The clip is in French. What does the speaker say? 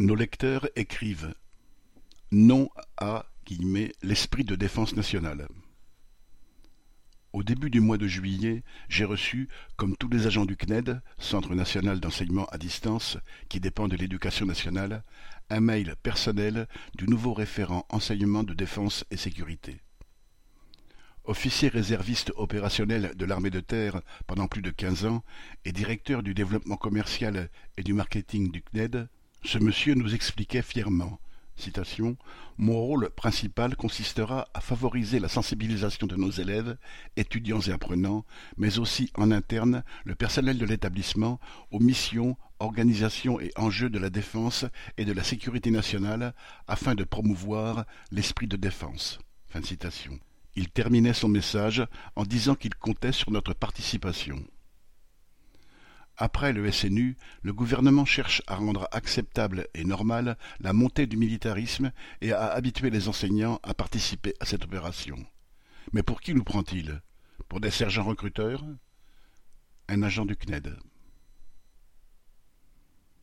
Nos lecteurs écrivent Non à l'esprit de défense nationale. Au début du mois de juillet, j'ai reçu, comme tous les agents du CNED, Centre national d'enseignement à distance, qui dépend de l'éducation nationale, un mail personnel du nouveau référent enseignement de défense et sécurité. Officier réserviste opérationnel de l'armée de terre pendant plus de quinze ans et directeur du développement commercial et du marketing du CNED, ce monsieur nous expliquait fièrement Mon rôle principal consistera à favoriser la sensibilisation de nos élèves, étudiants et apprenants, mais aussi en interne le personnel de l'établissement aux missions, organisations et enjeux de la défense et de la sécurité nationale afin de promouvoir l'esprit de défense. Il terminait son message en disant qu'il comptait sur notre participation. Après le SNU, le gouvernement cherche à rendre acceptable et normale la montée du militarisme et à habituer les enseignants à participer à cette opération. Mais pour qui nous prend-il? Pour des sergents recruteurs? Un agent du CNED.